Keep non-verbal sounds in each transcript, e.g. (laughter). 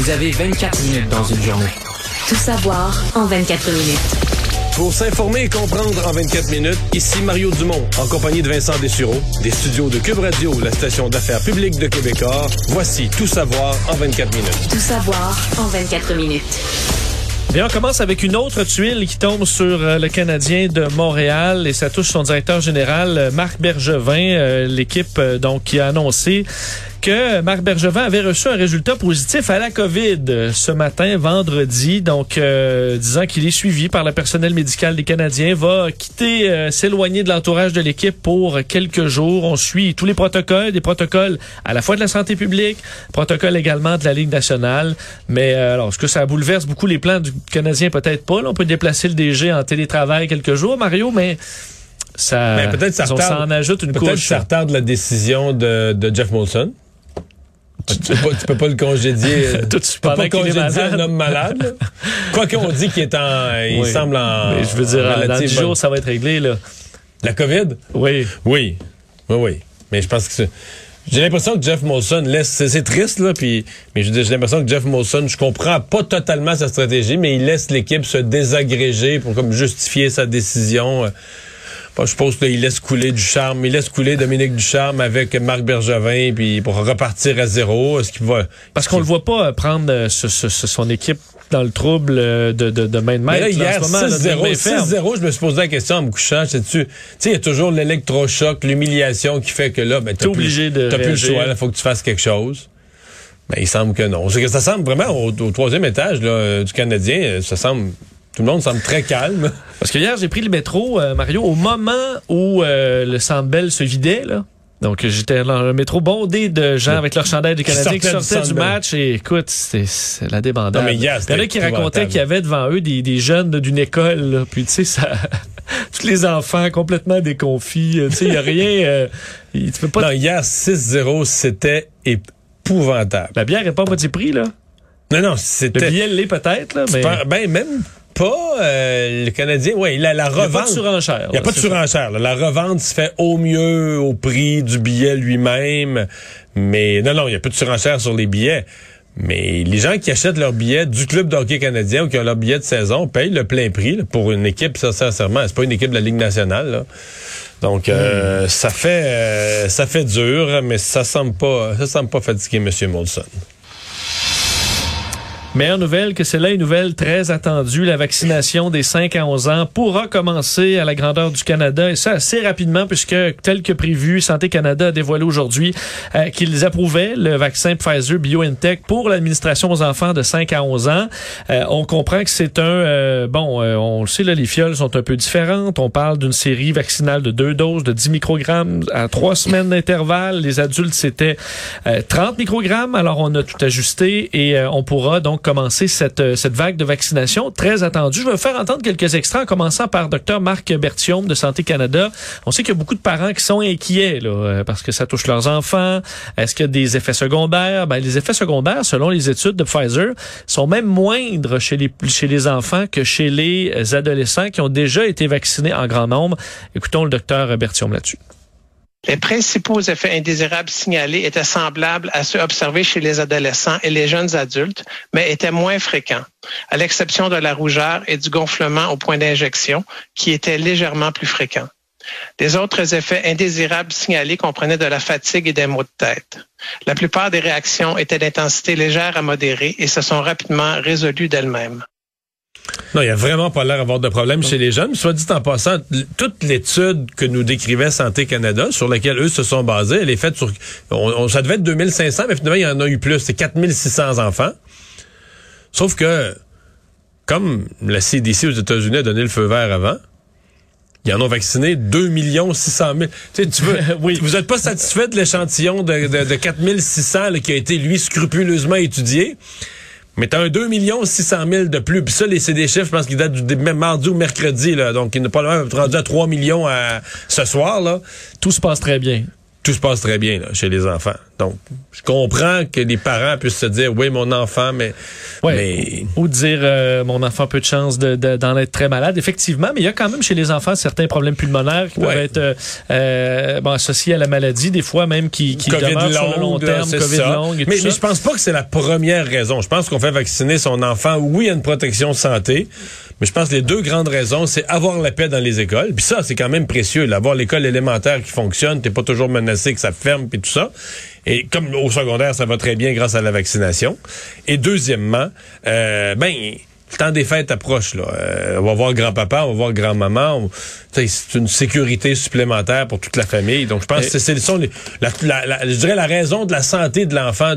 Vous avez 24 minutes dans une journée. Tout savoir en 24 minutes. Pour s'informer et comprendre en 24 minutes, ici Mario Dumont, en compagnie de Vincent Dessureau, des studios de Cube Radio, la station d'affaires publique de Québecor. Voici Tout savoir en 24 minutes. Tout savoir en 24 minutes. Bien, on commence avec une autre tuile qui tombe sur euh, le Canadien de Montréal et ça touche son directeur général, euh, Marc Bergevin. Euh, l'équipe donc qui a annoncé que Marc Bergevin avait reçu un résultat positif à la COVID ce matin, vendredi, donc euh, disant qu'il est suivi par le personnel médical des Canadiens, va quitter, euh, s'éloigner de l'entourage de l'équipe pour quelques jours. On suit tous les protocoles, des protocoles à la fois de la santé publique, protocoles également de la Ligue nationale. Mais euh, alors, est-ce que ça bouleverse beaucoup les plans du Canadien? Peut-être pas. Là, on peut déplacer le DG en télétravail quelques jours, Mario, mais ça, Mais peut-être ça retarde- s'en ajoute une Peut-être couche. ça retarde la décision de, de Jeff Molson. Tu, tu peux pas, tu peux pas le congédier. (laughs) Tout de tu peux pas congédier un homme malade. Quoi qu'on dit qu'il est en, il Oui. semble en. Mais je veux dire, en dans relative 10 bonne- jours, ça va être réglé, là. La COVID? Oui. Oui. Oui, oui. Mais je pense que c'est. J'ai l'impression que Jeff Molson laisse. C'est triste, là, puis. Mais j'ai l'impression que Jeff Molson, je comprends pas totalement sa stratégie, mais il laisse l'équipe se désagréger pour comme justifier sa décision. Je suppose qu'il laisse couler du charme. Il laisse couler Dominique Ducharme avec Marc Bergevin, puis pour repartir à zéro. Est-ce qu'il va. Parce qu'on le voit pas euh, prendre euh, ce- ce- ce- son équipe dans le trouble euh, de, de, de main de maître. là, là, hier, en ce moment, là, de 6-0, main ferme. 6-0, je me suis posé la question en me couchant. Tu sais, tu sais, il y a toujours l'électrochoc, l'humiliation qui fait que là, ben, t'as plus- obligé de plus le choix, il faut que tu fasses quelque chose. Mais il semble que non. Que ça semble vraiment au, au troisième étage là, du Canadien, ça semble. Tout le monde semble très calme. (laughs) Parce que hier, j'ai pris le métro, euh, Mario, au moment où euh, le Centre Bell se vidait, là. Donc, j'étais dans un métro bondé de gens avec leur chandail du Canadien qui sortaient du match. Et écoute, c'était c'est la débandade. Non, mais il y en a qui racontaient qu'il y avait devant eux des, des jeunes d'une école. là. Puis, tu sais, ça... (laughs) Tous les enfants complètement déconfits. euh, Tu sais, il n'y a rien... euh, tu peux pas... Non, hier, 6-0, c'était épouvantable. La bière est pas à moitié prix, là. Non, non, Le c'était. billet l'est peut-être, là, mais... Ben, même pas euh, le Canadien. Oui, la, la Il n'y a pas revente. de surenchère. Il n'y a pas de surenchère. là. La revente se fait au mieux au prix du billet lui-même. Mais non, non, il n'y a pas de surenchère sur les billets. Mais les gens qui achètent leur billet du club de hockey canadien ou qui ont leur billet de saison payent le plein prix là, pour une équipe, ça, sincèrement. C'est pas une équipe de la Ligue nationale. là. Donc, euh, ça fait euh, ça fait dur, mais ça semble pas ça semble pas fatiguer M. Molson. Meilleure nouvelle que c'est là une nouvelle très attendue. La vaccination des 5 à 11 ans pourra commencer à la grandeur du Canada et ça assez rapidement puisque tel que prévu, Santé Canada a dévoilé aujourd'hui euh, qu'ils approuvaient le vaccin Pfizer BioNTech pour l'administration aux enfants de 5 à 11 ans. Euh, on comprend que c'est un... euh, bon, on le sait, là, les fioles sont un peu différentes. On parle d'une série vaccinale de deux doses de 10 microgrammes à trois semaines d'intervalle. Les adultes, c'était euh, 30 microgrammes. Alors, on a tout ajusté et on pourra donc commencer cette, euh, cette vague de vaccination très attendue. Je vais faire entendre quelques extraits en commençant par Dr Marc Bertium de Santé Canada. On sait qu'il y a beaucoup de parents qui sont inquiets là, euh, parce que ça touche leurs enfants. Est-ce qu'il y a des effets secondaires? Ben, les effets secondaires, selon les études de Pfizer, sont même moindres chez les, chez les enfants que chez les adolescents qui ont déjà été vaccinés en grand nombre. Écoutons le docteur Bertium là-dessus. Les principaux effets indésirables signalés étaient semblables à ceux observés chez les adolescents et les jeunes adultes, mais étaient moins fréquents, à l'exception de la rougeur et du gonflement au point d'injection, qui étaient légèrement plus fréquents. Les autres effets indésirables signalés comprenaient de la fatigue et des maux de tête. La plupart des réactions étaient d'intensité légère à modérée et se sont rapidement résolues d'elles-mêmes. Non, il n'y a vraiment pas l'air d'avoir de problème chez les jeunes. Soit dit en passant, toute l'étude que nous décrivait Santé Canada, sur laquelle eux se sont basés, elle est faite sur... On, on- ça devait être 2500, mais finalement, il y en a eu plus. C'est 4600 enfants. Sauf que, comme la CDC aux États-Unis a donné le feu vert avant, ils en ont vacciné 2 600 000. Tu sais, tu veux, (laughs) Oui. vous n'êtes pas satisfait de l'échantillon de, de, de 4 600 là, qui a été, lui, scrupuleusement étudié? Mais t'as un 2 600 000 de plus. Puis ça, les, c'est des chiffres, je pense qu'ils datent du même mardi ou mercredi. Là. Donc, il n'est pas loin rendu à 3 millions à, ce soir. Là. Tout se passe très bien. Tout se passe très bien là, chez les enfants. Donc, je comprends que les parents puissent se dire, oui, mon enfant, mais... Ouais. mais Ou dire euh, mon enfant a peu de chance de- de- d'en être très malade. Effectivement, mais il y a quand même chez les enfants certains problèmes pulmonaires qui peuvent être euh, euh, bon, associés à la maladie, des fois même qui, qui COVID demeurent sur le long terme, COVID ça. longue et mais, tout mais ça. je pense pas que c'est la première raison. Je pense qu'on fait vacciner son enfant. Oui, il y a une protection santé. Mais je pense que les deux grandes raisons, c'est avoir la paix dans les écoles. Puis ça, c'est quand même précieux. là. Avoir l'école élémentaire qui fonctionne, t'es pas toujours menacé que ça ferme puis tout ça. Et comme au secondaire, ça va très bien grâce à la vaccination. Et deuxièmement, euh, ben le temps des fêtes approche. Là. Euh, on va voir grand-papa, on va voir grand-maman. C'est une sécurité supplémentaire pour toute la famille. Donc, je pense que c'est- la, la- la- je dirais la raison de la santé de l'enfant.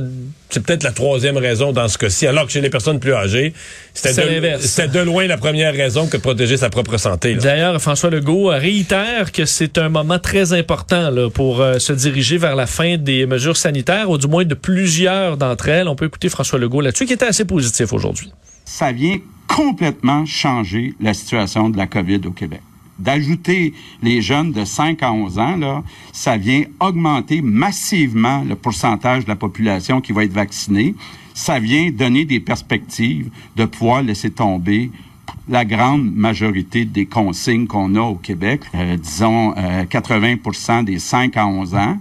C'est peut-être la troisième raison dans ce cas-ci. Alors que chez les personnes plus âgées, c'était de, loin la première raison que de protéger sa propre santé. D'ailleurs, François Legault réitère que c'est un moment très important là, pour euh, se diriger vers la fin des mesures sanitaires, ou du moins de plusieurs d'entre elles. On peut écouter François Legault là-dessus, qui était assez positif aujourd'hui. Ça vient complètement changer la situation de la COVID au Québec. D'ajouter les jeunes de 5 à 11 ans, là, ça vient augmenter massivement le pourcentage de la population qui va être vaccinée. Ça vient donner des perspectives de pouvoir laisser tomber la grande majorité des consignes qu'on a au Québec, euh, disons euh, 80% des 5 à 11 ans,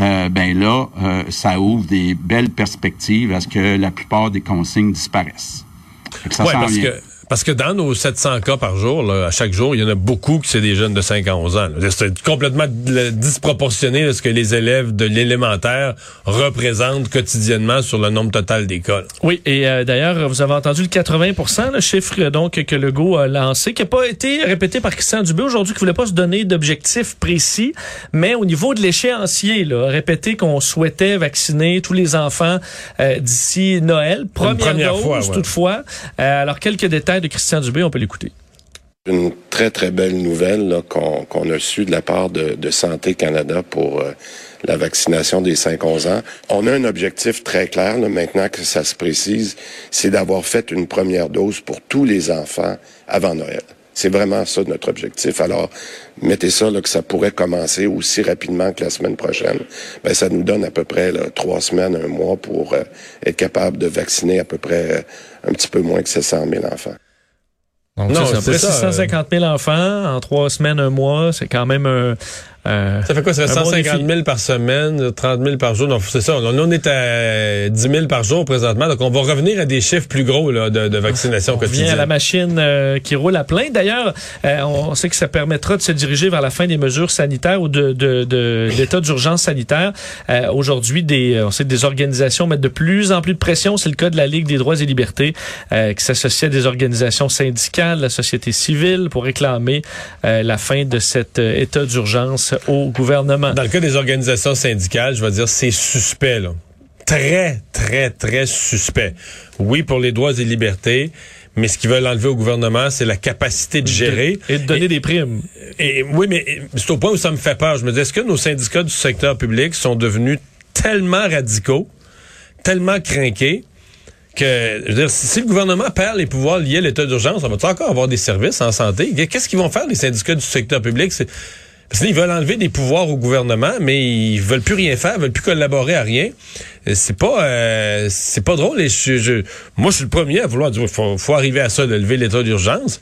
euh, ben là, euh, ça ouvre des belles perspectives à ce que la plupart des consignes disparaissent. Fait que ça Ouais, parce que parce que dans nos 700 cas par jour, là, à chaque jour, il y en a beaucoup qui c'est des jeunes de 5 à 11 ans. C'est complètement disproportionné là, ce que les élèves de l'élémentaire représentent quotidiennement sur le nombre total là. Oui, et euh, d'ailleurs, vous avez entendu le 80 le chiffre donc que Legault a lancé, qui n'a pas été répété par Christian Dubé aujourd'hui, qui voulait pas se donner d'objectifs précis, mais au niveau de l'échéancier, répété qu'on souhaitait vacciner tous les enfants euh, d'ici Noël, première, première dose fois, ouais. toutefois. Euh, alors, quelques détails Christian Dubé, on peut l'écouter. une très, très belle nouvelle qu'on a su de la part de, de Santé Canada pour euh, la vaccination des 5-11 ans. On a un objectif très clair, là, maintenant que ça se précise, c'est d'avoir fait une première dose pour tous les enfants avant Noël. C'est vraiment ça notre objectif. Alors, mettez ça là, que ça pourrait commencer aussi rapidement que la semaine prochaine. Ben, ça nous donne à peu près là, trois semaines, un mois pour euh, être capable de vacciner à peu près euh, un petit peu moins que 700 000 enfants. Donc, Non, ça, c'est près ça, 650 000 enfants en trois semaines, un mois. C'est quand même un... euh, Ça fait quoi? Ça fait Un bon 150 défi. 000 par semaine, 30 000 par jour. Donc, c'est ça. On, on est à 10 000 par jour présentement. Donc, on va revenir à des chiffres plus gros là, de, de vaccination On revient quotidienne. à la machine euh, qui roule à plein. D'ailleurs, euh, on sait que ça permettra de se diriger vers la fin des mesures sanitaires ou de, de, de l'état d'urgence sanitaire. Euh, Aujourd'hui, des, on sait que des organisations mettent de plus en plus de pression. C'est le cas de la Ligue des droits et libertés euh, qui s'associe à des organisations syndicales, la société civile, pour réclamer euh, la fin de cet euh, état d'urgence au gouvernement. Dans le cas des organisations syndicales, je vais dire, c'est suspect, là. Très, très, très suspect. Oui, pour les droits et libertés, mais ce qu'ils veulent enlever au gouvernement, c'est la capacité de gérer. Et de donner des primes. Et oui, mais c'est au point où ça me fait peur. Je me dis, est-ce que nos syndicats du secteur public sont devenus tellement radicaux, tellement crinqués, que, je veux dire, si si le gouvernement perd les pouvoirs liés à l'état d'urgence, on va encore avoir des services en santé? Qu'est-ce qu'ils vont faire, les syndicats du secteur public? Parce qu'ils veulent enlever des pouvoirs au gouvernement, mais ils veulent plus rien faire, ils veulent plus collaborer à rien. Euh, C'est pas, euh, c'est pas drôle. Et moi, je suis le premier à vouloir dire, faut, faut arriver à ça, de lever l'état d'urgence.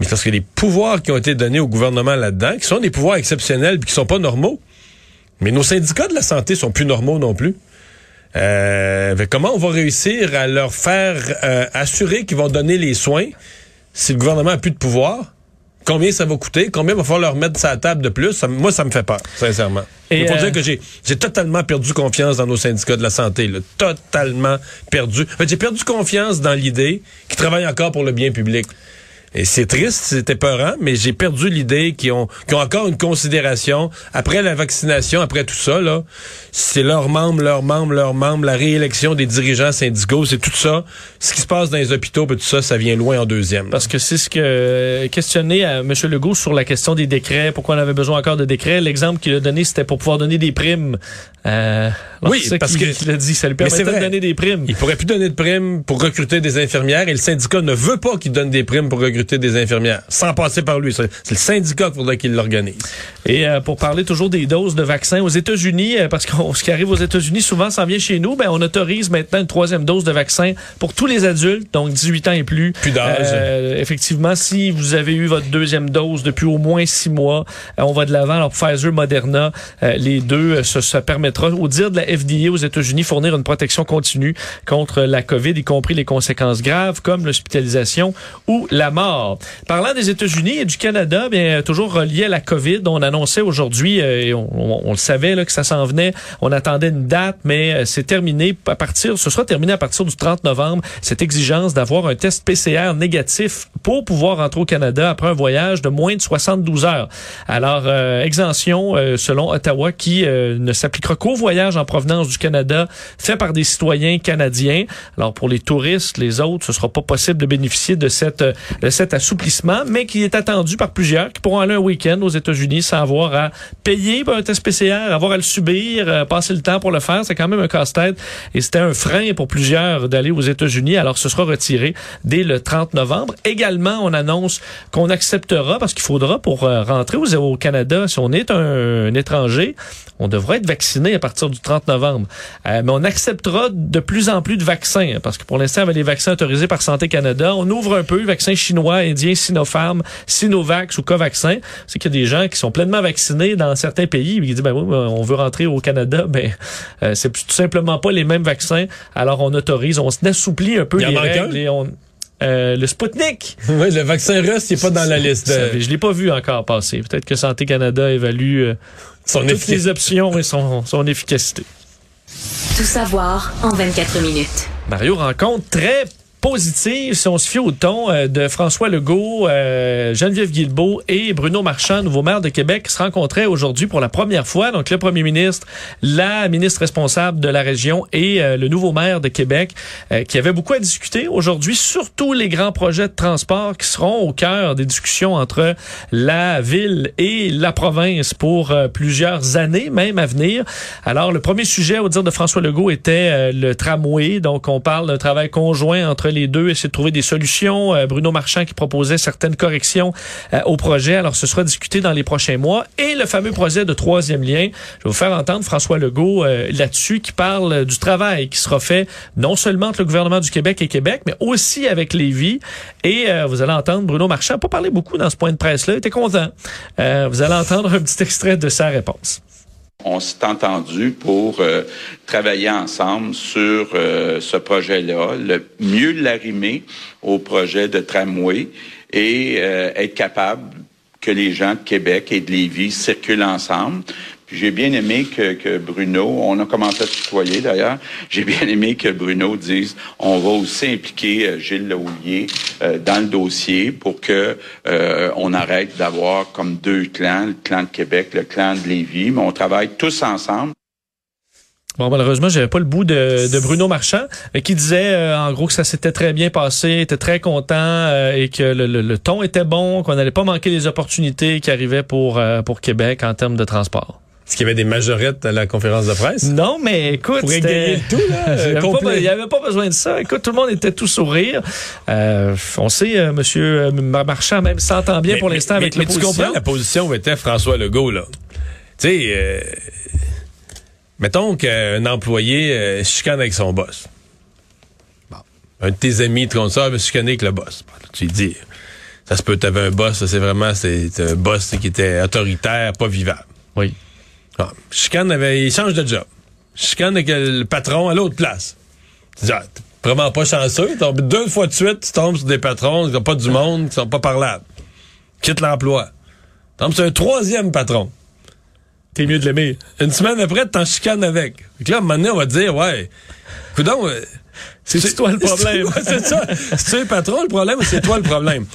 Mais parce que les pouvoirs qui ont été donnés au gouvernement là-dedans, qui sont des pouvoirs exceptionnels, puis qui sont pas normaux. Mais nos syndicats de la santé sont plus normaux non plus. Euh, comment on va réussir à leur faire euh, assurer qu'ils vont donner les soins si le gouvernement a plus de pouvoir? Combien ça va coûter? Combien va falloir leur mettre sa table de plus? Ça- moi, ça me fait peur, sincèrement. Et, Il faut euh, dire que j'ai j'ai totalement perdu confiance dans nos syndicats de la santé. Là. Totalement perdu. En fait, j'ai perdu confiance dans l'idée qu'ils travaillent encore pour le bien public. Et c'est triste, c'est épeurant, mais j'ai perdu l'idée qu'ils ont, ont encore une considération. Après la vaccination, après tout ça, là, c'est leurs membres, leurs membres, leurs membres, la réélection des dirigeants syndicaux, c'est tout ça. Ce qui se passe dans les hôpitaux, puis tout ça, ça vient loin en deuxième. Parce que c'est ce que euh, questionné à M. Legault sur la question des décrets, pourquoi on avait besoin encore de décrets. L'exemple qu'il a donné, c'était pour pouvoir donner des primes. Euh, Oui, c'est ça parce qu'il- que- (laughs) qu'il a dit, ça lui permettait de donner des primes. Il pourrait plus donner de primes pour recruter des infirmières et le syndicat ne veut pas qu'ils donnent des primes pour recruter des infirmières, sans passer par lui. C'est le syndicat qu'il faudrait qu'il l'organise. Et euh, pour parler toujours des doses de vaccins aux États-Unis, euh, parce que ce qui arrive aux États-Unis souvent s'en vient chez nous, ben, on autorise maintenant une troisième dose de vaccin pour tous les adultes, donc 18 ans et plus. Plus d'âge. Euh, effectivement, si vous avez eu votre deuxième dose depuis au moins six mois, on va de l'avant. Alors Pfizer, Moderna, les deux, ça, ça permettra, au dire de la FDA aux États-Unis, fournir une protection continue contre la COVID, y compris les conséquences graves comme l'hospitalisation ou la mort. Parlant des États-Unis et du Canada, bien toujours relié à la COVID, on annonçait aujourd'hui, euh, et on, on- on le savait là, que ça s'en venait, on attendait une date, mais euh, c'est terminé à partir, ce sera terminé à partir du 30 novembre, cette exigence d'avoir un test PCR négatif pour pouvoir rentrer au Canada après un voyage de moins de 72 heures. Alors, euh, exemption euh, selon Ottawa qui euh, ne s'appliquera qu'aux voyages en provenance du Canada fait par des citoyens canadiens. Alors, pour les touristes, les autres, ce sera pas possible de bénéficier de, cette, euh, de cet assouplissement, mais qui est attendu par plusieurs qui pourront aller un week-end aux États-Unis sans avoir à payer un test PCR, avoir à le subir, euh, passer le temps pour le faire. C'est quand même un casse-tête et c'était un frein pour plusieurs d'aller aux États-Unis. Alors, ce sera retiré dès le 30 novembre. Également, on annonce qu'on acceptera, parce qu'il faudra pour euh, rentrer au, au Canada, si on est un, étranger, on devra être vacciné à partir du 30 novembre. Euh, mais on acceptera de plus en plus de vaccins, parce que pour l'instant, avec les vaccins autorisés par Santé Canada, on ouvre un peu, vaccins chinois, indiens, Sinopharm, Sinovax ou Covaxin. C'est qu'il y a des gens qui sont pleinement vaccinés dans certains pays, qui disent, ben oui, on veut rentrer au Canada, (laughs) ben euh, c'est tout simplement pas les mêmes vaccins. Alors on autorise, on assouplit un peu Il en les règles un? et on... Euh, le Sputnik. (laughs) oui, le vaccin russe, il n'est pas dans la liste. De... Je l'ai pas vu encore passer. Peut-être que Santé Canada évalue euh, Son toutes les options et son, son efficacité. Tout savoir en 24 minutes. Mario rencontre très positive, si on se fie au ton euh, de François Legault, euh, Geneviève Guilbeault et Bruno Marchand, nouveau maire de Québec, qui se rencontraient aujourd'hui pour la première fois. Donc, le premier ministre, la ministre responsable de la région et euh, le nouveau maire de Québec, euh, qui avaient beaucoup à discuter aujourd'hui, surtout les grands projets de transport qui seront au cœur des discussions entre la ville et la province pour euh, plusieurs années, même à venir. Alors, le premier sujet, au dire de François Legault, était le tramway. Donc, on parle d'un travail conjoint entre les deux, essayer de trouver des solutions. Euh, Bruno Marchand qui proposait certaines corrections euh, au projet. Alors, ce sera discuté dans les prochains mois. Et le fameux projet de troisième lien. Je vais vous faire entendre François Legault euh, là-dessus qui parle du travail qui sera fait non seulement entre le gouvernement du Québec et Québec, mais aussi avec Lévis. Et vous allez entendre Bruno Marchand, pas parler beaucoup dans ce point de presse-là, il était content. Vous allez entendre un petit extrait de sa réponse. On s'est entendu pour euh, travailler ensemble sur euh, ce projet-là, le mieux l'arrimer au projet de tramway et euh, être capable que les gens de Québec et de Lévis circulent ensemble. J'ai bien aimé que, que Bruno, on a commencé à se tutoyer d'ailleurs, j'ai bien aimé que Bruno dise on va aussi impliquer euh, Gilles Laulier euh, dans le dossier pour que euh, on arrête d'avoir comme deux clans, le clan de Québec, le clan de Lévis, mais on travaille tous ensemble. Bon, malheureusement, j'avais pas le bout de, de Bruno Marchand, mais qui disait euh, en gros que ça s'était très bien passé, était très content euh, et que le, le- le ton était bon, qu'on n'allait pas manquer les opportunités qui arrivaient pour euh, pour Québec en termes de transport. Est-ce qu'il y avait des majorettes à la conférence de presse? Non, mais écoute, Pour égayer le tout, là, (laughs) il n'y avait, pas- avait besoin de ça. Écoute, tout le monde était tout sourire. Euh, on sait, euh, Monsieur euh, Marchand même s'entend bien Mais- pour l'instant avec mais, mais tu l'opposition. comprends la position où était François Legault, là. Tu sais, euh, mettons qu'un employé euh, chicane avec son boss. Bon. Un de tes amis te compte ça, veut chicaner avec le boss. Bon, là, tu lui dis, ça se peut, t'avais un boss, ça, c'est vraiment c'est un boss qui était autoritaire, pas vivable. Oui. Ah, chicane avait, il change de job. Chicane avec le patron à l'autre place. Tu ah, t'es vraiment pas chanceux. Deux fois de suite, tu tombes sur des patrons qui n'ont pas du monde, qui sont pas parlables. Quitte l'emploi. Tombes sur un troisième patron. T'es mieux de l'aimer. Une semaine après, t'en chicanes avec. Que là, à un moment donné, on va te dire, ouais, euh, C'est toi le problème. C'est ça. (laughs) C'est le patron le problème ou c'est toi le problème?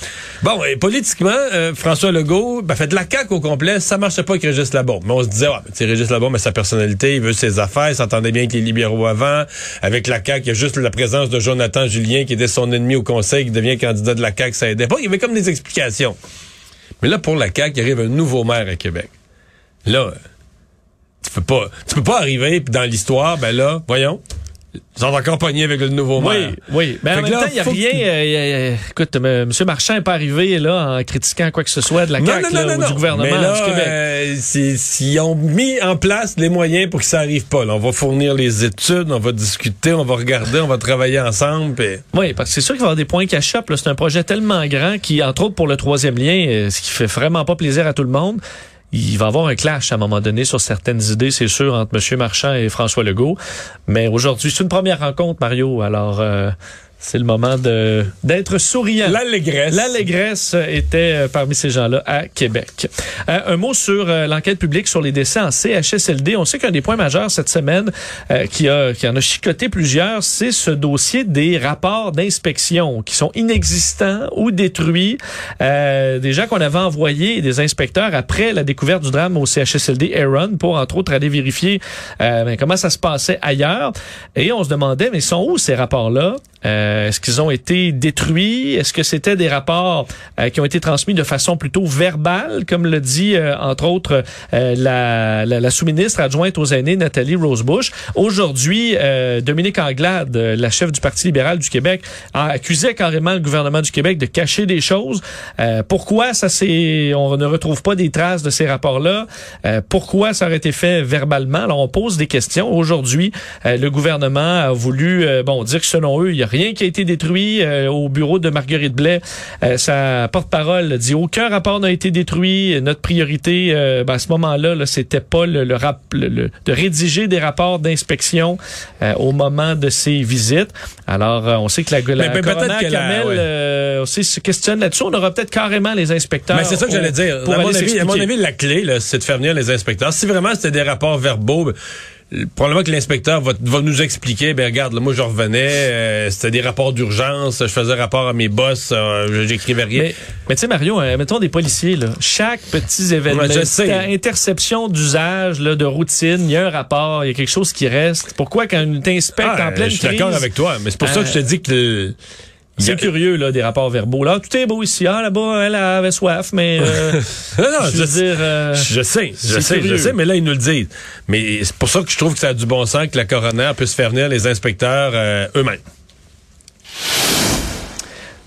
Bon, et politiquement, euh, François Legault, ben, fait de la CAQ au complet, ça marchait pas avec Régis Labombe. Mais on se disait, ouais, mais tu sais, Régis Labombe a sa personnalité, il veut ses affaires, il s'entendait bien avec les libéraux avant. Avec la CAQ, il y a juste la présence de Jonathan Julien, qui était son ennemi au conseil, qui devient candidat de la CAQ, ça aidait pas. Il y avait comme des explications. Mais là, pour la CAQ, il arrive un nouveau maire à Québec. Là, tu peux pas, tu peux pas arriver puis dans l'histoire, ben là, voyons, Ils sont encore pognés avec le nouveau Oui, maire. oui. Mais en même là, temps, il n'y a rien. euh, y a- écoute, M. Marchand n'est pas arrivé là en critiquant quoi que ce soit de la Non, CAQ non, là, non, non, ou non. du gouvernement Mais là, du Québec. euh, s'ils ont mis en place les moyens pour que ça arrive pas. là. On va fournir les études, on va discuter, on va regarder, on va travailler ensemble. Oui, parce que c'est sûr qu'il va y avoir des points qui achoppent. là. C'est un projet tellement grand qui, entre autres pour le troisième lien, euh, ce qui fait vraiment pas plaisir à tout le monde, il va avoir un clash à un moment donné sur certaines idées, c'est sûr, entre M. Marchand et François Legault. Mais aujourd'hui, c'est une première rencontre, Mario. Alors, euh, c'est le moment de d'être souriant. L'allégresse. L'allégresse était euh, parmi ces gens-là à Québec. Euh, un mot sur euh, l'enquête publique sur les décès en CHSLD. On sait qu'un des points majeurs cette semaine euh, qui, a, qui en a chicoté plusieurs, c'est ce dossier des rapports d'inspection qui sont inexistants ou détruits. Euh, des gens qu'on avait envoyés, des inspecteurs, après la découverte du drame au CHSLD Aaron pour, entre autres, aller vérifier euh, ben, comment ça se passait ailleurs. Et on se demandait, mais ils sont où ces rapports-là? Euh, Est-ce qu'ils ont été détruits? Est-ce que c'était des rapports euh, qui ont été transmis de façon plutôt verbale, comme le dit euh, entre autres euh, la, la, la sous-ministre adjointe aux aînés Nathalie Rosebush. Aujourd'hui, euh, Dominique Anglade, la chef du Parti libéral du Québec, a accusé carrément le gouvernement du Québec de cacher des choses. Pourquoi ça on ne retrouve pas des traces de ces rapports-là? Pourquoi ça aurait été fait verbalement? Alors on pose des questions. Aujourd'hui, le gouvernement a voulu bon dire que selon eux, il n'y a rien qui a été détruit euh, au bureau de Marguerite Blais. Euh, sa porte-parole dit aucun rapport n'a été détruit. Notre priorité euh, ben, à ce moment-là, là, c'était pas le, le rap- le- le- de rédiger des rapports d'inspection euh, au moment de ces visites. Alors, euh, on sait que la, la Mais peut-être coroner que la- Kamel ouais. euh, aussi se questionne là-dessus. On aura peut-être carrément les inspecteurs. Mais c'est ça que j'allais dire. À mon, aller avis, à mon avis, la clé, c'est de faire venir les inspecteurs. Si vraiment c'était des rapports verbaux, ben, probablement que l'inspecteur va, va nous expliquer, ben regarde, là, moi je revenais, euh, c'était des rapports d'urgence, je faisais rapport à mes boss, euh, j'écrivais rien. Mais, mais tu sais, Mario, euh, mettons des policiers, là. Chaque petit événement, Ouais, interception d'usage, là, de routine, il y a un rapport, il y a quelque chose qui reste. Pourquoi quand on t'inspecte Ah, en pleine je suis crise? d'accord avec toi, mais c'est pour ça que je te dis que le- C'est curieux, là, des rapports verbaux. Là, tout est beau ici. Ah, là-bas, elle avait soif, mais, euh, (laughs) Non, non, je veux dire, euh, Je sais, je sais, curieux. je sais, mais là, ils nous le disent. Mais c'est pour ça que je trouve que ça a du bon sens que la coroner puisse faire venir les inspecteurs euh, eux-mêmes.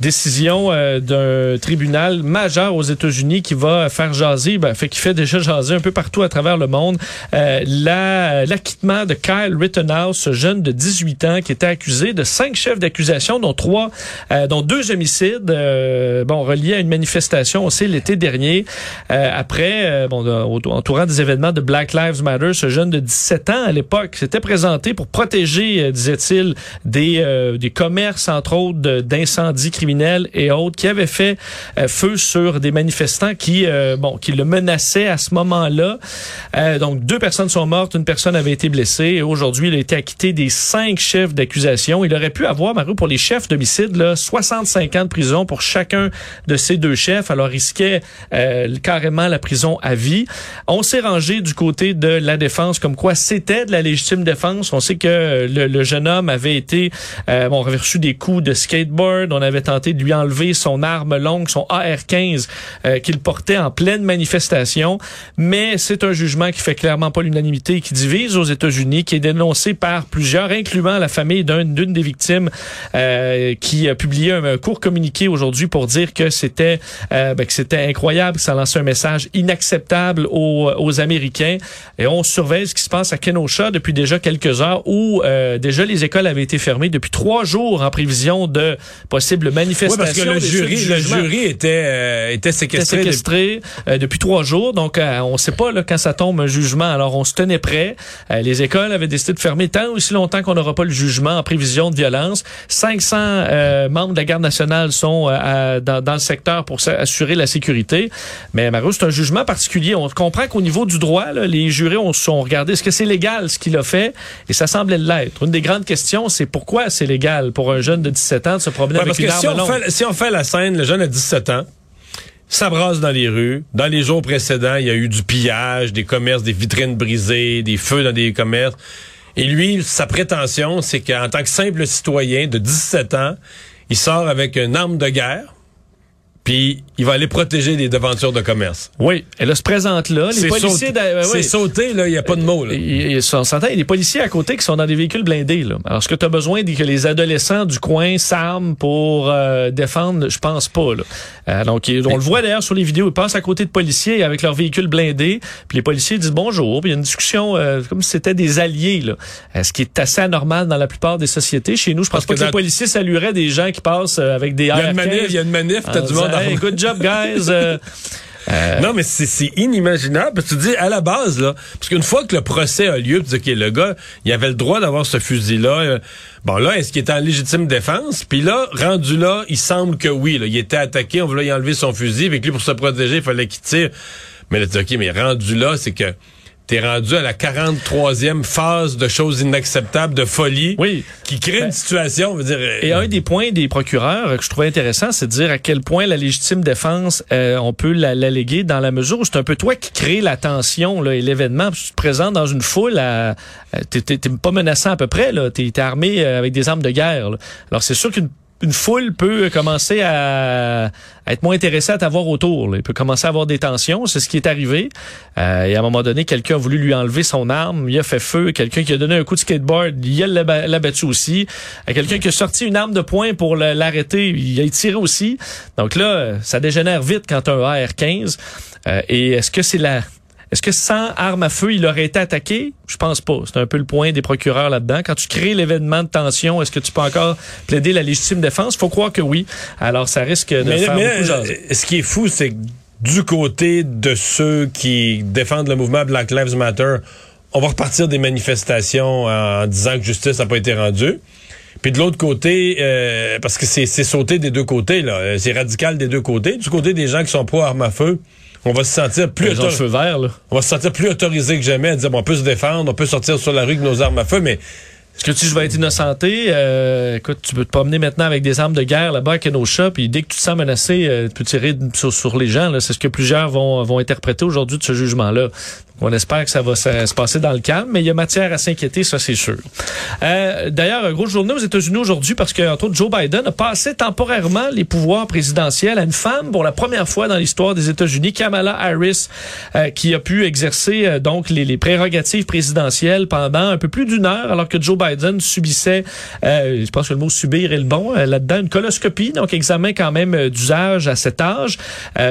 Décision euh, d'un tribunal majeur aux États-Unis qui va faire jaser, ben, fait qui fait déjà jaser un peu partout à travers le monde, euh, la- l'acquittement de Kyle Rittenhouse, ce jeune de 18 ans qui était accusé de cinq chefs d'accusation, dont trois, euh, dont deux homicides, euh, bon reliés à une manifestation aussi l'été dernier. Euh, après, euh, bon, entourant des événements de Black Lives Matter, ce jeune de 17 ans à l'époque s'était présenté pour protéger, disait-il, des, des commerces entre autres d'incendies et autres qui avaient fait euh, feu sur des manifestants qui, euh, bon, qui le menaçaient à ce moment-là. Euh, donc deux personnes sont mortes, une personne avait été blessée et aujourd'hui il a été acquitté des cinq chefs d'accusation. Il aurait pu avoir, Mario, pour les chefs d'homicide, là, 65 ans de prison pour chacun de ces deux chefs. Alors risquait euh, carrément la prison à vie. On s'est rangé du côté de la défense comme quoi c'était de la légitime défense. On sait que le, le jeune homme avait été, euh, bon, on avait reçu des coups de skateboard. On avait tenté de lui enlever son arme longue, son AR-15 euh, qu'il portait en pleine manifestation. Mais c'est un jugement qui fait clairement pas l'unanimité, qui divise aux États-Unis, qui est dénoncé par plusieurs, incluant la famille d'un- d'une des victimes, euh, qui a publié un, un court communiqué aujourd'hui pour dire que c'était euh, ben, que c'était incroyable, que ça lançait un message inacceptable aux, aux Américains. Et on surveille ce qui se passe à Kenosha depuis déjà quelques heures, où euh, déjà les écoles avaient été fermées depuis trois jours en prévision de possibles Oui, parce que le jury, le jury était, euh, était était séquestré. séquestré euh, depuis trois jours. Donc, euh, on ne sait pas là, quand ça tombe un jugement. Alors, on se tenait prêt. Euh, les écoles avaient décidé de fermer tant aussi longtemps qu'on n'aura pas le jugement en prévision de violence. 500 euh, membres de la garde nationale sont euh, à- dans, dans le secteur pour assurer la sécurité. Mais Mario, c'est un jugement particulier. On comprend qu'au niveau du droit, là, les jurés ont, ont regardé est-ce que c'est légal ce qu'il a fait? Et ça semblait l'être. Une des grandes questions, c'est pourquoi c'est légal pour un jeune de 17 ans de se promener Ouais, avec une arme si on, longue. fait, si on fait la scène, le jeune a 17 ans, s'abrasse dans les rues. Dans les jours précédents, il y a eu du pillage, des commerces, des vitrines brisées, des feux dans des commerces. Et lui, sa prétention, c'est qu'en tant que simple citoyen de 17 ans, il sort avec une arme de guerre, puis il va aller protéger les devantures de commerce. Oui, elle se présente là. Les C'est policiers, euh, c'est oui. sauté, là, il n'y a pas de mots. Là. Il s'entend, il y a des policiers à côté qui sont dans des véhicules blindés. Là. Alors, est-ce que tu as besoin que les adolescents du coin s'arment pour euh, défendre? Je pense pas. Là. Euh, donc, il- on le voit d'ailleurs sur les vidéos, ils passent à côté de policiers avec leurs véhicules blindés, puis les policiers disent bonjour, puis il y a une discussion euh, comme si c'était des alliés. Là. Euh, ce qui est assez anormal dans la plupart des sociétés. Chez nous, je pense Parce pas que que, les policiers salueraient des gens qui passent euh, avec des Il y a une AR-15 manif, il y a une manif, t'as du monde disant, Hey, good job, guys. Euh, euh, Non, mais c'est inimaginable. Parce que tu dis, à la base, là, parce qu'une fois que le procès a lieu, tu dis, OK, le gars, il avait le droit d'avoir ce fusil-là. euh, bon, là, est-ce qu'il était en légitime défense? Puis là, rendu là, il semble que oui. Là, il était attaqué, on voulait y enlever son fusil. Avec lui, pour se protéger, il fallait qu'il tire. Mais là, tu dis, OK, mais rendu là, c'est que t'es rendu à la 43e phase de choses inacceptables, de folie, oui. qui crée Ben, une situation, on veut dire... euh, Et un des points des procureurs que je trouvais intéressant, c'est de dire à quel point la légitime défense, euh, on peut la- l'alléguer dans la mesure où c'est un peu toi qui crée la tension là, et l'événement. Tu te présentes dans une foule, à, t'es- pas menaçant à peu près, là. T'es t'es armé euh, avec des armes de guerre. là. Alors c'est sûr qu'une une foule peut commencer à, être moins intéressée à t'avoir autour. là. Il peut commencer à avoir des tensions. C'est ce qui est arrivé. Euh, et à un moment donné, quelqu'un a voulu lui enlever son arme. Il a fait feu. Quelqu'un qui a donné un coup de skateboard, il a l'aba- l'abattu aussi. Euh, Quelqu'un qui a sorti une arme de poing pour l'arrêter, il a tiré aussi. Donc là, euh, ça dégénère vite quand un AR-15. Euh, et est-ce que c'est la... Est-ce que sans arme à feu, il aurait été attaqué? Je pense pas. C'est un peu le point des procureurs là-dedans. Quand tu crées l'événement de tension, est-ce que tu peux encore plaider la légitime défense? Faut croire que oui. Alors, ça risque de Mais, faire mais beaucoup là, jaser. euh, ce qui est fou, c'est que du côté de ceux qui défendent le mouvement Black Lives Matter, on va repartir des manifestations en disant que justice n'a pas été rendue. Puis de l'autre côté, euh, parce que c'est c'est sauté des deux côtés, là, euh, c'est radical des deux côtés. Du côté des gens qui sont pro armes à feu, on va se sentir plus Ils ont le autor- feu vert, là. on va se sentir plus autorisé que jamais à dire bon, on peut se défendre, on peut sortir sur la rue avec nos armes à feu, mais Est-ce que tu je vais être innocenté? Euh, écoute, tu peux te promener maintenant avec des armes de guerre là-bas à Kenosha, puis dès que tu te sens menacé, euh, tu peux tirer sur, sur les gens. là. C'est ce que plusieurs vont, vont interpréter aujourd'hui de ce jugement-là. On espère que ça va se, se passer dans le calme, mais il y a matière à s'inquiéter, ça c'est sûr. Euh, D'ailleurs, un gros journée aux États-Unis aujourd'hui parce que, entre autres, Joe Biden a passé temporairement les pouvoirs présidentiels à une femme pour la première fois dans l'histoire des États-Unis, Kamala Harris, euh, qui a pu exercer euh, donc les, les prérogatives présidentielles pendant un peu plus d'une heure, alors que Joe Biden subissait, euh, je pense que le mot subir est le bon euh, là-dedans, une coloscopie, donc examen quand même euh, d'usage à cet âge.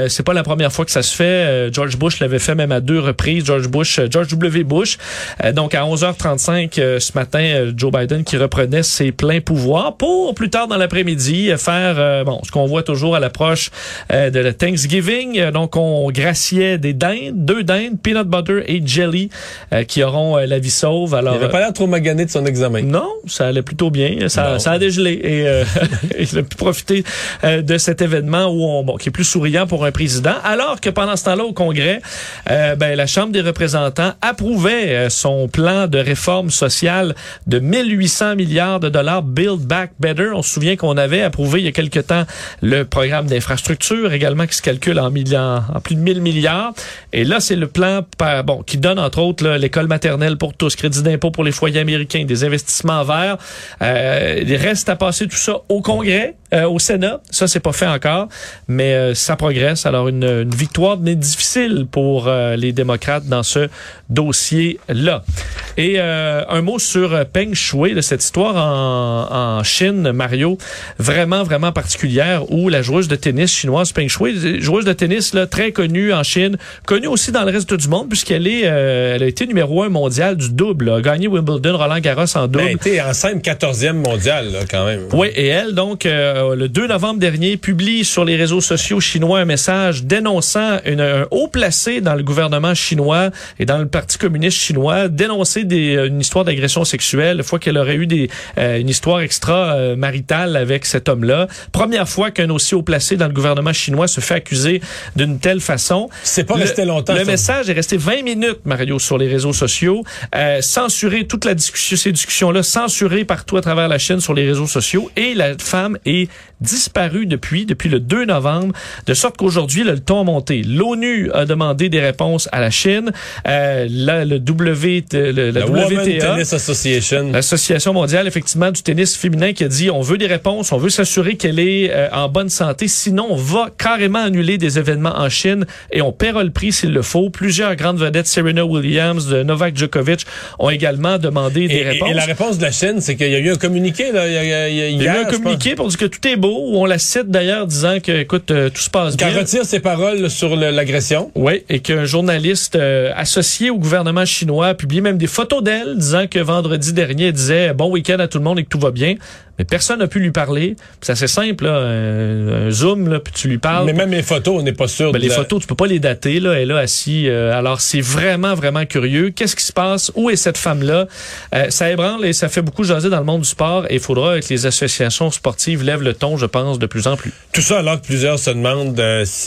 C'est pas la première fois que ça se fait. George Bush l'avait fait même à deux reprises. Bush, euh, George W. Bush. Euh, donc à 11h35 euh, ce matin, Joe Biden qui reprenait ses pleins pouvoirs pour plus tard dans l'après-midi faire euh, bon ce qu'on voit toujours à l'approche euh, de la Thanksgiving. Donc on graciait des dindes, deux dindes, peanut butter et jelly euh, qui auront la vie sauve. Alors il avait pas l'air trop magané de son examen. non, ça allait plutôt bien. Ça, ça a dégelé et euh, (laughs) il a pu profiter euh, de cet événement où on, bon, qui est plus souriant pour un président. Alors que pendant ce temps-là au Congrès, euh, ben, la Chambre des approuvait euh, son plan de réforme sociale de 1800 milliards de dollars, Build Back Better. On se souvient qu'on avait approuvé il y a quelque temps le programme d'infrastructure également qui se calcule en, milliards, en plus de 1000 milliards. Et là, c'est le plan bon, qui donne entre autres l'école maternelle pour tous, crédit d'impôt pour les foyers américains, des investissements verts. Euh, il reste à passer tout ça au Congrès, euh, au Sénat. Ça, c'est pas fait encore, mais euh, ça progresse. Alors, une, une victoire mais difficile pour euh, les démocrates ce dossier-là. Et euh, un mot sur euh, Peng Shui, de cette histoire en, en Chine, Mario, vraiment, vraiment particulière, où la joueuse de tennis chinoise Peng Shui, joueuse de tennis là, très connue en Chine, connue aussi dans le reste du monde, puisqu'elle est, euh, elle a été numéro un mondial du double, là, a gagné Wimbledon, Roland Garros en double. Ben, Elle a été enceinte 14e mondiale, là, quand même. Oui, et elle, donc, euh, le 2 novembre dernier, publie sur les réseaux sociaux chinois un message dénonçant une, un haut placé dans le gouvernement chinois et dans le Parti communiste chinois, dénoncer des, une histoire d'agression sexuelle, la fois qu'elle aurait eu des, euh, une histoire extra-maritale avec cet homme-là. Première fois qu'un aussi haut placé dans le gouvernement chinois se fait accuser d'une telle façon. C'est pas Le- resté longtemps. Le ça. message est resté 20 minutes, Mario, sur les réseaux sociaux. Euh, censuré toute la discussion, ces discussions-là, censurées partout à travers la chaîne sur les réseaux sociaux. Et la femme est disparu depuis, depuis le 2 novembre, de sorte qu'aujourd'hui, le ton a monté. L'ONU a demandé des réponses à la Chine. Euh, là, le W, le, la, La WTA, Women Tennis Association. L'Association mondiale, effectivement, du tennis féminin qui a dit on veut des réponses, on veut s'assurer qu'elle est euh, en bonne santé. Sinon, on va carrément annuler des événements en Chine et on paiera le prix s'il le faut. Plusieurs grandes vedettes, Serena Williams, de Novak Djokovic, ont également demandé des Et, réponses. et la réponse de la Chine, c'est qu'il y a eu un communiqué, là, il y a, il y a- il y a- Il y a eu un communiqué pour dire que tout est beau, où on la cite d'ailleurs disant que, écoute, euh, tout se passe Qu'elle bien. retire ses paroles sur l'agression. Oui, et qu'un journaliste euh, associé au gouvernement chinois a publié même des photos d'elle disant que vendredi dernier, elle disait bon week-end à tout le monde et que tout va bien. Mais personne n'a pu lui parler. C'est assez simple, là, un, un zoom, là, puis tu lui parles. Mais même les photos, on n'est pas sûr. Ben, de les la- photos, tu peux pas les dater. Là, elle est là assis. euh, alors, c'est vraiment, vraiment curieux. Qu'est-ce qui se passe? Où est cette femme-là? Euh, ça ébranle et ça fait beaucoup jaser dans le monde du sport. Et il faudra que les associations sportives lèvent le ton, je pense, de plus en plus. Tout ça alors que plusieurs se demandent euh, si